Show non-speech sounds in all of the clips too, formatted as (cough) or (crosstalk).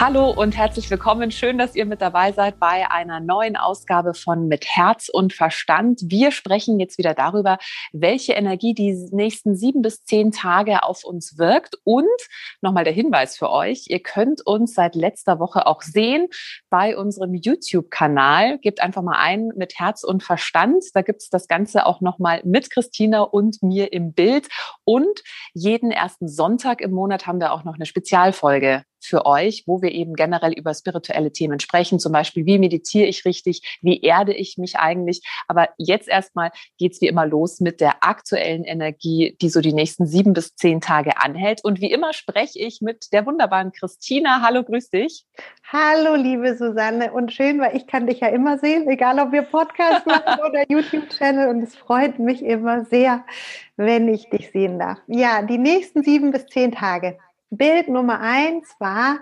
Hallo und herzlich willkommen. Schön, dass ihr mit dabei seid bei einer neuen Ausgabe von Mit Herz und Verstand. Wir sprechen jetzt wieder darüber, welche Energie die nächsten sieben bis zehn Tage auf uns wirkt. Und nochmal der Hinweis für euch, ihr könnt uns seit letzter Woche auch sehen bei unserem YouTube-Kanal. Gebt einfach mal ein mit Herz und Verstand. Da gibt es das Ganze auch nochmal mit Christina und mir im Bild. Und jeden ersten Sonntag im Monat haben wir auch noch eine Spezialfolge für euch, wo wir eben generell über spirituelle Themen sprechen, zum Beispiel, wie meditiere ich richtig, wie erde ich mich eigentlich. Aber jetzt erstmal geht's wie immer los mit der aktuellen Energie, die so die nächsten sieben bis zehn Tage anhält. Und wie immer spreche ich mit der wunderbaren Christina. Hallo, grüß dich. Hallo, liebe Susanne. Und schön, weil ich kann dich ja immer sehen, egal ob wir Podcast machen (laughs) oder YouTube-Channel. Und es freut mich immer sehr, wenn ich dich sehen darf. Ja, die nächsten sieben bis zehn Tage Bild Nummer eins war,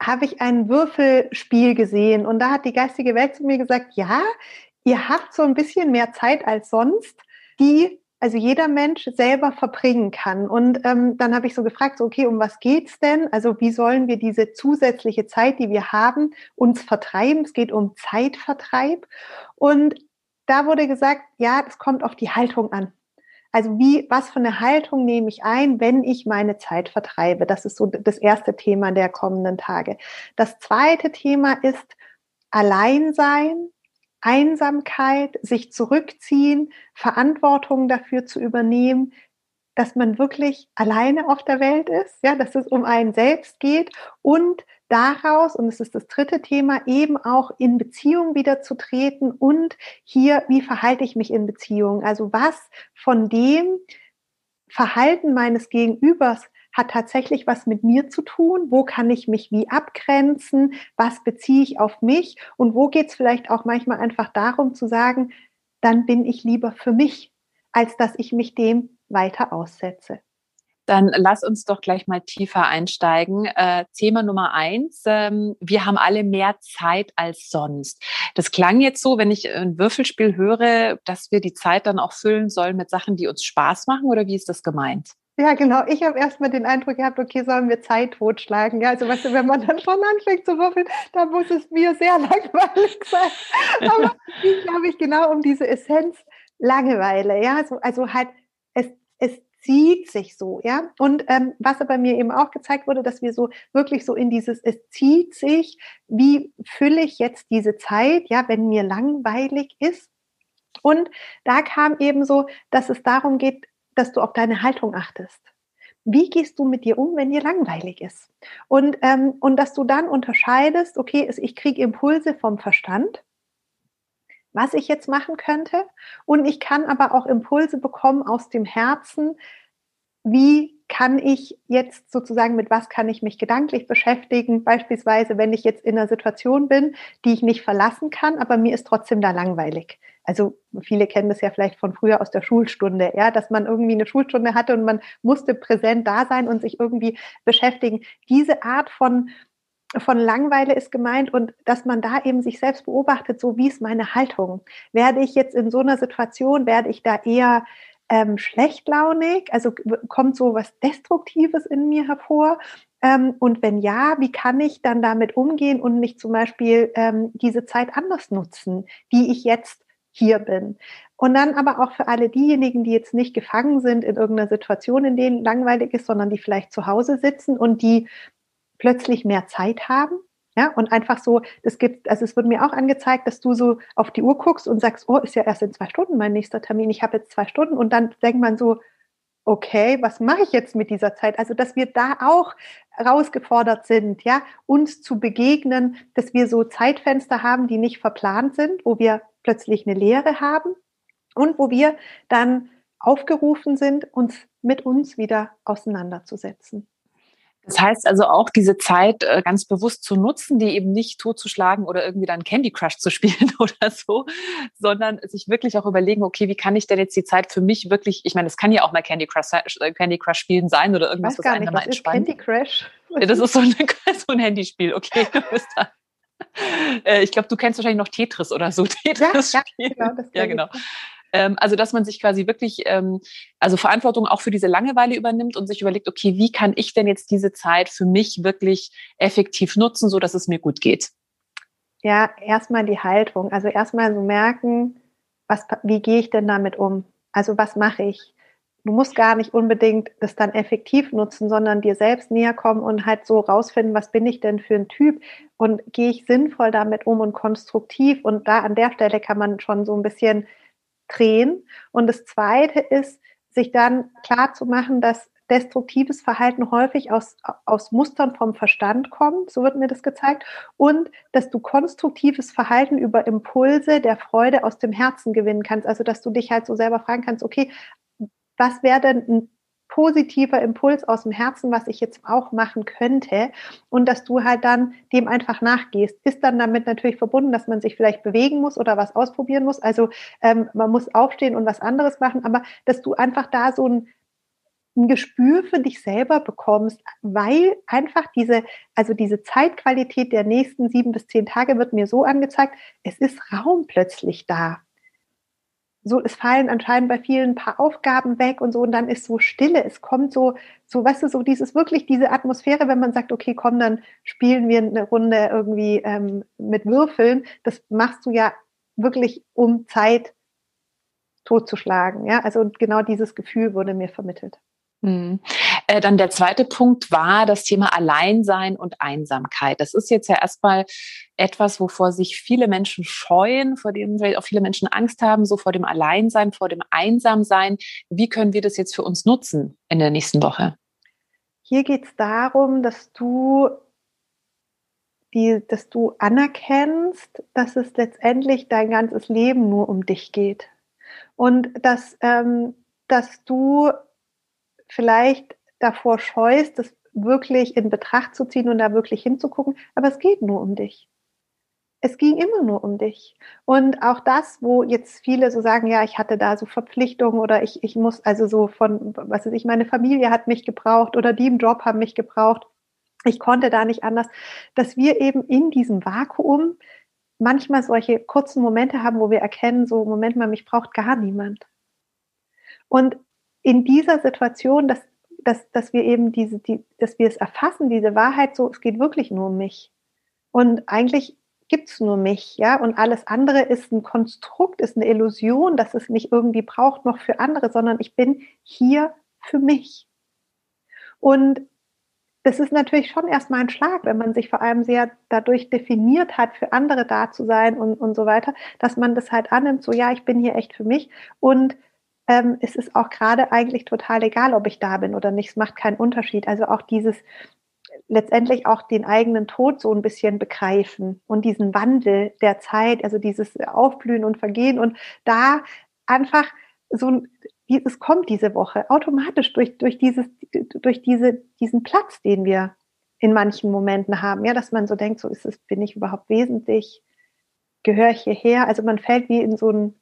habe ich ein Würfelspiel gesehen und da hat die geistige Welt zu mir gesagt, ja, ihr habt so ein bisschen mehr Zeit als sonst, die also jeder Mensch selber verbringen kann. Und ähm, dann habe ich so gefragt, so, okay, um was geht's denn? Also wie sollen wir diese zusätzliche Zeit, die wir haben, uns vertreiben? Es geht um Zeitvertreib. Und da wurde gesagt, ja, es kommt auf die Haltung an. Also wie, was für eine Haltung nehme ich ein, wenn ich meine Zeit vertreibe? Das ist so das erste Thema der kommenden Tage. Das zweite Thema ist Alleinsein, Einsamkeit, sich zurückziehen, Verantwortung dafür zu übernehmen, dass man wirklich alleine auf der Welt ist, ja, dass es um einen selbst geht und daraus, und es ist das dritte Thema, eben auch in Beziehung wieder zu treten und hier, wie verhalte ich mich in Beziehung? Also was von dem Verhalten meines Gegenübers hat tatsächlich was mit mir zu tun? Wo kann ich mich wie abgrenzen? Was beziehe ich auf mich? Und wo geht es vielleicht auch manchmal einfach darum zu sagen, dann bin ich lieber für mich, als dass ich mich dem weiter aussetze. Dann lass uns doch gleich mal tiefer einsteigen. Äh, Thema Nummer eins. Ähm, wir haben alle mehr Zeit als sonst. Das klang jetzt so, wenn ich ein Würfelspiel höre, dass wir die Zeit dann auch füllen sollen mit Sachen, die uns Spaß machen oder wie ist das gemeint? Ja, genau. Ich habe erstmal den Eindruck gehabt, okay, sollen wir Zeit totschlagen? Ja, also weißt du, wenn man dann schon anfängt zu würfeln, dann muss es mir sehr (laughs) langweilig sein. Aber (laughs) ich glaube ich genau um diese Essenz Langeweile. Ja, also, also halt, es, es zieht sich so, ja. Und ähm, was aber mir eben auch gezeigt wurde, dass wir so wirklich so in dieses, es zieht sich, wie fülle ich jetzt diese Zeit, ja, wenn mir langweilig ist. Und da kam eben so, dass es darum geht, dass du auf deine Haltung achtest. Wie gehst du mit dir um, wenn dir langweilig ist? Und, ähm, und dass du dann unterscheidest, okay, ich kriege Impulse vom Verstand, was ich jetzt machen könnte. Und ich kann aber auch Impulse bekommen aus dem Herzen, wie kann ich jetzt sozusagen, mit was kann ich mich gedanklich beschäftigen? Beispielsweise, wenn ich jetzt in einer Situation bin, die ich nicht verlassen kann, aber mir ist trotzdem da langweilig. Also viele kennen das ja vielleicht von früher aus der Schulstunde, ja, dass man irgendwie eine Schulstunde hatte und man musste präsent da sein und sich irgendwie beschäftigen. Diese Art von von Langweile ist gemeint und dass man da eben sich selbst beobachtet, so wie ist meine Haltung? Werde ich jetzt in so einer Situation, werde ich da eher ähm, schlechtlaunig? Also kommt so was Destruktives in mir hervor? Ähm, und wenn ja, wie kann ich dann damit umgehen und mich zum Beispiel ähm, diese Zeit anders nutzen, die ich jetzt hier bin? Und dann aber auch für alle diejenigen, die jetzt nicht gefangen sind in irgendeiner Situation, in denen langweilig ist, sondern die vielleicht zu Hause sitzen und die plötzlich mehr Zeit haben. Ja, und einfach so, das gibt, also es wird mir auch angezeigt, dass du so auf die Uhr guckst und sagst, oh, ist ja erst in zwei Stunden mein nächster Termin, ich habe jetzt zwei Stunden und dann denkt man so, okay, was mache ich jetzt mit dieser Zeit? Also, dass wir da auch herausgefordert sind, ja, uns zu begegnen, dass wir so Zeitfenster haben, die nicht verplant sind, wo wir plötzlich eine Lehre haben und wo wir dann aufgerufen sind, uns mit uns wieder auseinanderzusetzen. Das heißt also auch diese Zeit äh, ganz bewusst zu nutzen, die eben nicht totzuschlagen oder irgendwie dann Candy Crush zu (laughs) spielen oder so, sondern sich wirklich auch überlegen, okay, wie kann ich denn jetzt die Zeit für mich wirklich, ich meine, es kann ja auch mal Candy Crush, äh, Candy Crush spielen sein oder irgendwas, was einen mal entspannt. Candy Crush? (laughs) Ja, das ist so, eine, (laughs) so ein Handyspiel, okay. Du bist da. Äh, ich glaube, du kennst wahrscheinlich noch Tetris oder so. Tetris ja, ja, genau. Das ja, genau. Ähm, also, dass man sich quasi wirklich, ähm, also Verantwortung auch für diese Langeweile übernimmt und sich überlegt, okay, wie kann ich denn jetzt diese Zeit für mich wirklich effektiv nutzen, so dass es mir gut geht? Ja, erstmal die Haltung. Also erstmal so merken, was, wie gehe ich denn damit um? Also was mache ich? Du musst gar nicht unbedingt das dann effektiv nutzen, sondern dir selbst näher kommen und halt so rausfinden, was bin ich denn für ein Typ und gehe ich sinnvoll damit um und konstruktiv. Und da an der Stelle kann man schon so ein bisschen drehen. Und das Zweite ist, sich dann klar zu machen, dass destruktives Verhalten häufig aus, aus Mustern vom Verstand kommt, so wird mir das gezeigt, und dass du konstruktives Verhalten über Impulse der Freude aus dem Herzen gewinnen kannst. Also dass du dich halt so selber fragen kannst, okay, was wäre denn ein positiver Impuls aus dem Herzen, was ich jetzt auch machen könnte und dass du halt dann dem einfach nachgehst. Ist dann damit natürlich verbunden, dass man sich vielleicht bewegen muss oder was ausprobieren muss. Also ähm, man muss aufstehen und was anderes machen, aber dass du einfach da so ein, ein Gespür für dich selber bekommst, weil einfach diese, also diese Zeitqualität der nächsten sieben bis zehn Tage wird mir so angezeigt, es ist Raum plötzlich da so, es fallen anscheinend bei vielen ein paar Aufgaben weg und so, und dann ist so Stille. Es kommt so, so, weißt du, so dieses wirklich diese Atmosphäre, wenn man sagt, okay, komm, dann spielen wir eine Runde irgendwie ähm, mit Würfeln. Das machst du ja wirklich, um Zeit totzuschlagen. Ja, also genau dieses Gefühl wurde mir vermittelt. Mhm. Äh, dann der zweite Punkt war das Thema Alleinsein und Einsamkeit. Das ist jetzt ja erstmal etwas, wovor sich viele Menschen scheuen, vor dem auch viele Menschen Angst haben, so vor dem Alleinsein, vor dem Einsamsein. Wie können wir das jetzt für uns nutzen in der nächsten Woche? Hier geht es darum, dass du die, dass du anerkennst, dass es letztendlich dein ganzes Leben nur um dich geht. Und dass, ähm, dass du vielleicht davor scheust, das wirklich in Betracht zu ziehen und da wirklich hinzugucken, aber es geht nur um dich. Es ging immer nur um dich. Und auch das, wo jetzt viele so sagen, ja, ich hatte da so Verpflichtungen oder ich, ich muss also so von, was weiß ich, meine Familie hat mich gebraucht oder die im Job haben mich gebraucht. Ich konnte da nicht anders, dass wir eben in diesem Vakuum manchmal solche kurzen Momente haben, wo wir erkennen, so, Moment mal, mich braucht gar niemand. Und in dieser Situation, dass, dass, dass wir eben diese, die, dass wir es erfassen, diese Wahrheit so, es geht wirklich nur um mich. Und eigentlich gibt es nur mich, ja, und alles andere ist ein Konstrukt, ist eine Illusion, dass es mich irgendwie braucht noch für andere, sondern ich bin hier für mich. Und das ist natürlich schon erstmal ein Schlag, wenn man sich vor allem sehr dadurch definiert hat, für andere da zu sein und, und so weiter, dass man das halt annimmt, so ja, ich bin hier echt für mich und ähm, es ist auch gerade eigentlich total egal, ob ich da bin oder nicht. Es macht keinen Unterschied. Also auch dieses letztendlich auch den eigenen Tod so ein bisschen begreifen und diesen Wandel der Zeit, also dieses Aufblühen und Vergehen und da einfach so ein, es kommt diese Woche automatisch durch, durch dieses, durch diese, diesen Platz, den wir in manchen Momenten haben, ja, dass man so denkt, so ist es, bin ich überhaupt wesentlich, gehöre ich hierher? Also man fällt wie in so ein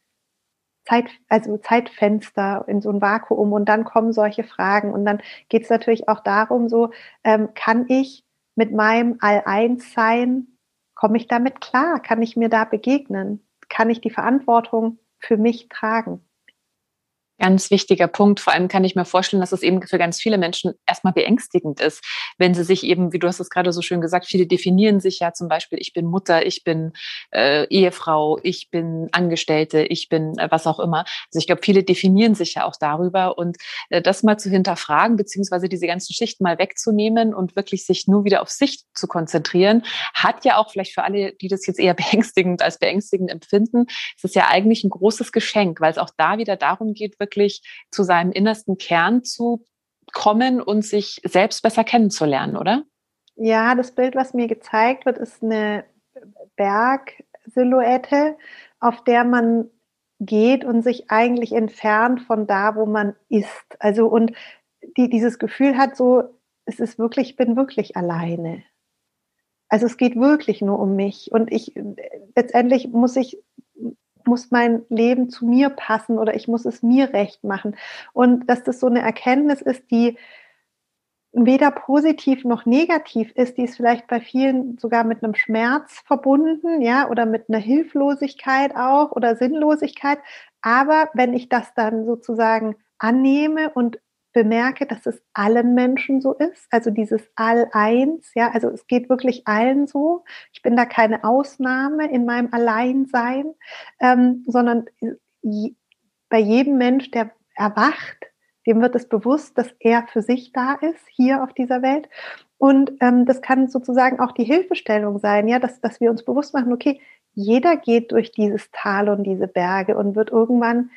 Zeit, also Zeitfenster in so ein Vakuum und dann kommen solche Fragen und dann geht es natürlich auch darum, so ähm, kann ich mit meinem All-Eins-Sein, komme ich damit klar? Kann ich mir da begegnen? Kann ich die Verantwortung für mich tragen? Ganz wichtiger Punkt. Vor allem kann ich mir vorstellen, dass es eben für ganz viele Menschen erstmal beängstigend ist, wenn sie sich eben, wie du hast es gerade so schön gesagt, viele definieren sich ja zum Beispiel, ich bin Mutter, ich bin äh, Ehefrau, ich bin Angestellte, ich bin äh, was auch immer. Also ich glaube, viele definieren sich ja auch darüber und äh, das mal zu hinterfragen, beziehungsweise diese ganzen Schichten mal wegzunehmen und wirklich sich nur wieder auf sich zu konzentrieren, hat ja auch vielleicht für alle, die das jetzt eher (laughs) beängstigend als beängstigend empfinden, es ist ja eigentlich ein großes Geschenk, weil es auch da wieder darum geht, wirklich wirklich zu seinem innersten Kern zu kommen und sich selbst besser kennenzulernen, oder? Ja, das Bild, was mir gezeigt wird, ist eine Bergsilhouette, auf der man geht und sich eigentlich entfernt von da, wo man ist. Also und die, dieses Gefühl hat so, es ist wirklich, ich bin wirklich alleine. Also es geht wirklich nur um mich. Und ich letztendlich muss ich muss mein Leben zu mir passen oder ich muss es mir recht machen. Und dass das so eine Erkenntnis ist, die weder positiv noch negativ ist, die ist vielleicht bei vielen sogar mit einem Schmerz verbunden, ja, oder mit einer Hilflosigkeit auch oder Sinnlosigkeit. Aber wenn ich das dann sozusagen annehme und bemerke, dass es allen Menschen so ist, also dieses All-Eins, ja, also es geht wirklich allen so. Ich bin da keine Ausnahme in meinem Alleinsein, ähm, sondern bei jedem Mensch, der erwacht, dem wird es bewusst, dass er für sich da ist, hier auf dieser Welt. Und ähm, das kann sozusagen auch die Hilfestellung sein, ja, dass, dass wir uns bewusst machen, okay, jeder geht durch dieses Tal und diese Berge und wird irgendwann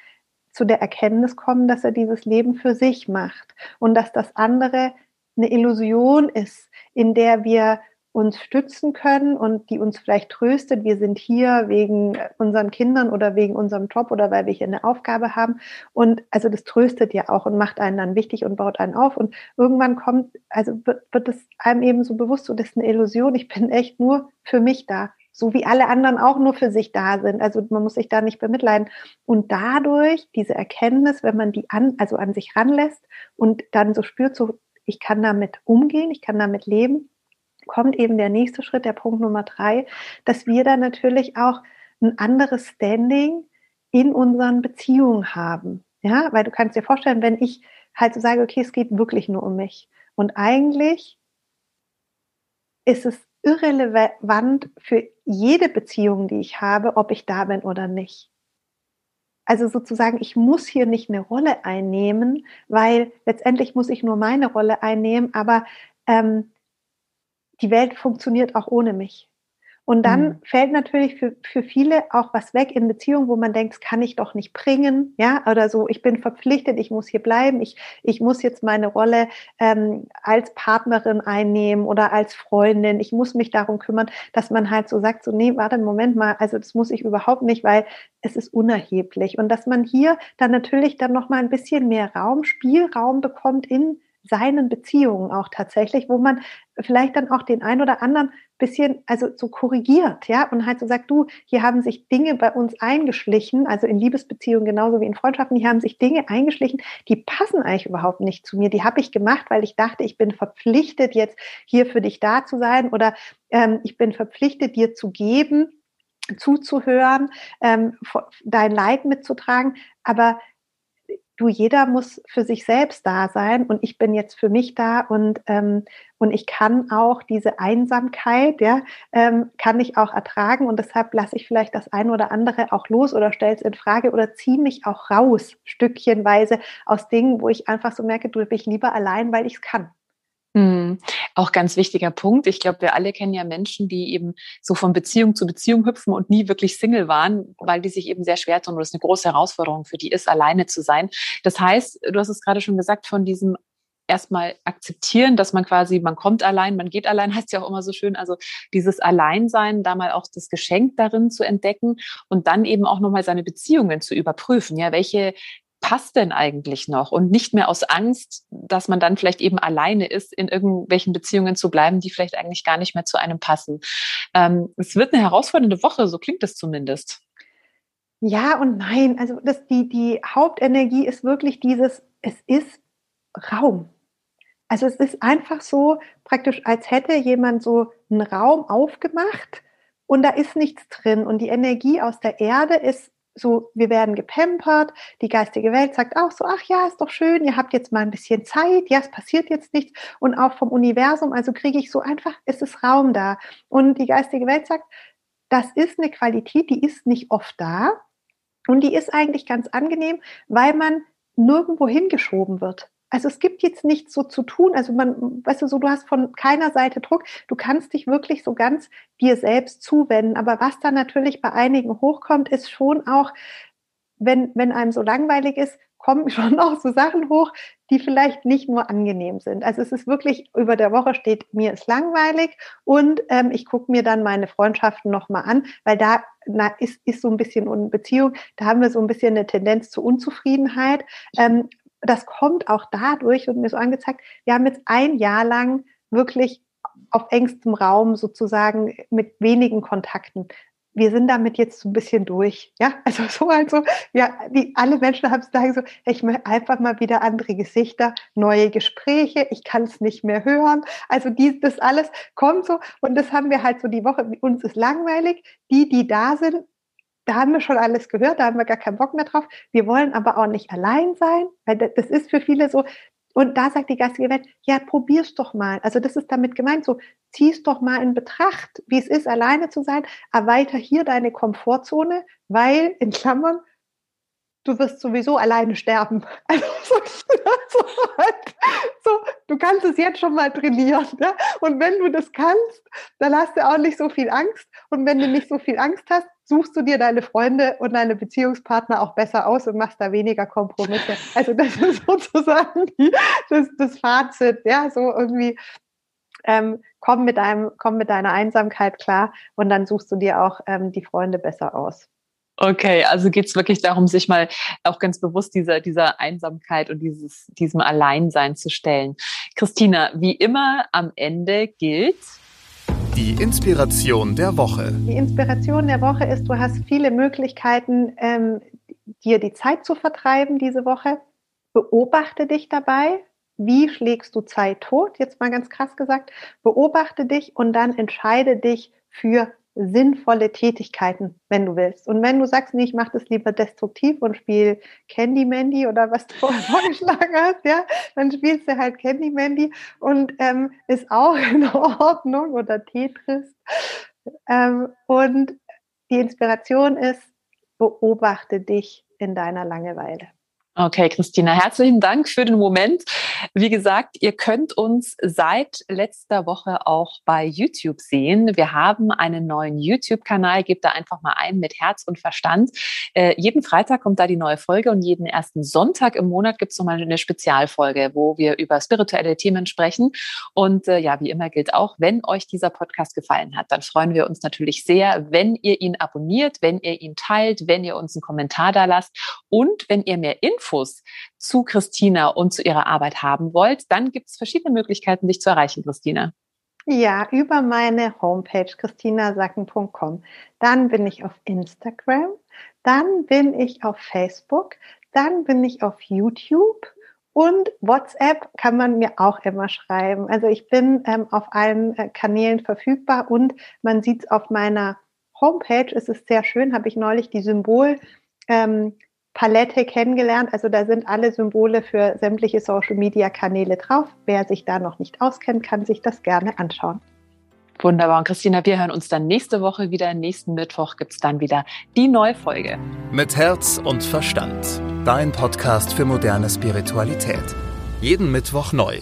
zu der Erkenntnis kommen, dass er dieses Leben für sich macht und dass das andere eine Illusion ist, in der wir uns stützen können und die uns vielleicht tröstet. Wir sind hier wegen unseren Kindern oder wegen unserem Job oder weil wir hier eine Aufgabe haben. Und also das tröstet ja auch und macht einen dann wichtig und baut einen auf. Und irgendwann kommt, also wird, es einem eben so bewusst, so das ist eine Illusion. Ich bin echt nur für mich da so wie alle anderen auch nur für sich da sind. Also man muss sich da nicht bemitleiden. Und dadurch diese Erkenntnis, wenn man die an, also an sich ranlässt und dann so spürt, so ich kann damit umgehen, ich kann damit leben, kommt eben der nächste Schritt, der Punkt Nummer drei, dass wir dann natürlich auch ein anderes Standing in unseren Beziehungen haben. Ja, weil du kannst dir vorstellen, wenn ich halt so sage, okay, es geht wirklich nur um mich. Und eigentlich ist es irrelevant für jede Beziehung, die ich habe, ob ich da bin oder nicht. Also sozusagen, ich muss hier nicht eine Rolle einnehmen, weil letztendlich muss ich nur meine Rolle einnehmen, aber ähm, die Welt funktioniert auch ohne mich. Und dann mhm. fällt natürlich für, für viele auch was weg in Beziehungen, wo man denkt, das kann ich doch nicht bringen, ja, oder so, ich bin verpflichtet, ich muss hier bleiben, ich, ich muss jetzt meine Rolle ähm, als Partnerin einnehmen oder als Freundin, ich muss mich darum kümmern, dass man halt so sagt, so, nee, warte, Moment mal, also das muss ich überhaupt nicht, weil es ist unerheblich. Und dass man hier dann natürlich dann nochmal ein bisschen mehr Raum, Spielraum bekommt in seinen Beziehungen auch tatsächlich, wo man vielleicht dann auch den ein oder anderen bisschen, also so korrigiert, ja, und halt so sagt, du, hier haben sich Dinge bei uns eingeschlichen, also in Liebesbeziehungen genauso wie in Freundschaften, hier haben sich Dinge eingeschlichen, die passen eigentlich überhaupt nicht zu mir. Die habe ich gemacht, weil ich dachte, ich bin verpflichtet, jetzt hier für dich da zu sein oder ähm, ich bin verpflichtet, dir zu geben, zuzuhören, ähm, dein Leid mitzutragen. Aber du, jeder muss für sich selbst da sein und ich bin jetzt für mich da und, ähm, und ich kann auch diese Einsamkeit, ja, ähm, kann ich auch ertragen und deshalb lasse ich vielleicht das eine oder andere auch los oder stelle es in Frage oder ziehe mich auch raus, stückchenweise aus Dingen, wo ich einfach so merke, du bin ich lieber allein, weil ich es kann. Mhm. Auch ganz wichtiger Punkt. Ich glaube, wir alle kennen ja Menschen, die eben so von Beziehung zu Beziehung hüpfen und nie wirklich Single waren, weil die sich eben sehr schwer tun. Das ist eine große Herausforderung für die ist, alleine zu sein. Das heißt, du hast es gerade schon gesagt, von diesem erstmal akzeptieren, dass man quasi, man kommt allein, man geht allein, (laughs) heißt ja auch immer so schön. Also dieses Alleinsein, da mal auch das Geschenk darin zu entdecken und dann eben auch nochmal seine Beziehungen zu überprüfen. Ja, welche passt denn eigentlich noch? Und nicht mehr aus Angst, dass man dann vielleicht eben alleine ist, in irgendwelchen Beziehungen zu bleiben, die vielleicht eigentlich gar nicht mehr zu einem passen. Ähm, es wird eine herausfordernde Woche, so klingt es zumindest. Ja und nein. Also das, die, die Hauptenergie ist wirklich dieses, es ist Raum. Also es ist einfach so praktisch, als hätte jemand so einen Raum aufgemacht und da ist nichts drin. Und die Energie aus der Erde ist so, wir werden gepampert, die geistige Welt sagt auch so, ach ja, ist doch schön, ihr habt jetzt mal ein bisschen Zeit, ja, es passiert jetzt nichts. Und auch vom Universum, also kriege ich so einfach, es ist Raum da. Und die geistige Welt sagt, das ist eine Qualität, die ist nicht oft da. Und die ist eigentlich ganz angenehm, weil man nirgendwo hingeschoben wird. Also es gibt jetzt nichts so zu tun. Also man, weißt du, so du hast von keiner Seite Druck. Du kannst dich wirklich so ganz dir selbst zuwenden. Aber was da natürlich bei einigen hochkommt, ist schon auch, wenn, wenn einem so langweilig ist, kommen (laughs) schon auch so Sachen hoch, die vielleicht nicht nur angenehm sind. Also es ist wirklich über der Woche steht, mir ist langweilig und ähm, ich gucke mir dann meine Freundschaften nochmal an, weil da na, ist, ist so ein bisschen eine Beziehung, da haben wir so ein bisschen eine Tendenz zur Unzufriedenheit. Ähm, das kommt auch dadurch und mir so angezeigt, wir haben jetzt ein Jahr lang wirklich auf engstem Raum sozusagen mit wenigen Kontakten wir sind damit jetzt so ein bisschen durch. Ja, (laughs) also so, also, ja, wie alle Menschen haben sagen so, ich möchte einfach mal wieder andere Gesichter, neue Gespräche, ich kann es nicht mehr hören. Also dies, das alles kommt so und das haben wir halt so die Woche, uns ist langweilig. Die, die da sind, da haben wir schon alles gehört, da haben wir gar keinen Bock mehr drauf. Wir wollen aber auch nicht allein sein, weil das ist für viele so, und da sagt die geistige Welt, ja, probier's doch mal. Also das ist damit gemeint, so zieh's doch mal in Betracht, wie es ist, alleine zu sein. Erweiter hier deine Komfortzone, weil, in Klammern, du wirst sowieso alleine sterben. (laughs) Also, so, so, du kannst es jetzt schon mal trainieren. Ja? Und wenn du das kannst, dann hast du auch nicht so viel Angst. Und wenn du nicht so viel Angst hast, suchst du dir deine Freunde und deine Beziehungspartner auch besser aus und machst da weniger Kompromisse. Also das ist (laughs) sozusagen die, das, das Fazit, ja, so irgendwie ähm, komm, mit deinem, komm mit deiner Einsamkeit klar und dann suchst du dir auch ähm, die Freunde besser aus. Okay, also geht es wirklich darum, sich mal auch ganz bewusst dieser, dieser Einsamkeit und dieses, diesem Alleinsein zu stellen. Christina, wie immer am Ende gilt, die Inspiration der Woche. Die Inspiration der Woche ist, du hast viele Möglichkeiten, ähm, dir die Zeit zu vertreiben diese Woche. Beobachte dich dabei. Wie schlägst du Zeit tot? Jetzt mal ganz krass gesagt. Beobachte dich und dann entscheide dich für sinnvolle Tätigkeiten, wenn du willst. Und wenn du sagst, nee, ich mache das lieber destruktiv und spiele Candy Mandy oder was du vorher (laughs) vorgeschlagen hast, ja, dann spielst du halt Candy Mandy und ähm, ist auch (laughs) in Ordnung oder Tetris. Ähm, und die Inspiration ist, beobachte dich in deiner Langeweile. Okay, Christina, herzlichen Dank für den Moment. Wie gesagt, ihr könnt uns seit letzter Woche auch bei YouTube sehen. Wir haben einen neuen YouTube-Kanal. Gebt da einfach mal ein mit Herz und Verstand. Äh, jeden Freitag kommt da die neue Folge und jeden ersten Sonntag im Monat gibt es nochmal eine Spezialfolge, wo wir über spirituelle Themen sprechen. Und äh, ja, wie immer gilt auch, wenn euch dieser Podcast gefallen hat, dann freuen wir uns natürlich sehr, wenn ihr ihn abonniert, wenn ihr ihn teilt, wenn ihr uns einen Kommentar da lasst und wenn ihr mehr Infos Infos zu Christina und zu ihrer Arbeit haben wollt, dann gibt es verschiedene Möglichkeiten, dich zu erreichen, Christina. Ja, über meine Homepage christinasacken.com. Dann bin ich auf Instagram, dann bin ich auf Facebook, dann bin ich auf YouTube und WhatsApp kann man mir auch immer schreiben. Also ich bin ähm, auf allen äh, Kanälen verfügbar und man sieht es auf meiner Homepage. Es ist sehr schön, habe ich neulich die Symbol ähm, Palette kennengelernt. Also da sind alle Symbole für sämtliche Social-Media-Kanäle drauf. Wer sich da noch nicht auskennt, kann sich das gerne anschauen. Wunderbar. Und Christina, wir hören uns dann nächste Woche wieder. Nächsten Mittwoch gibt es dann wieder die neue Folge. Mit Herz und Verstand. Dein Podcast für moderne Spiritualität. Jeden Mittwoch neu.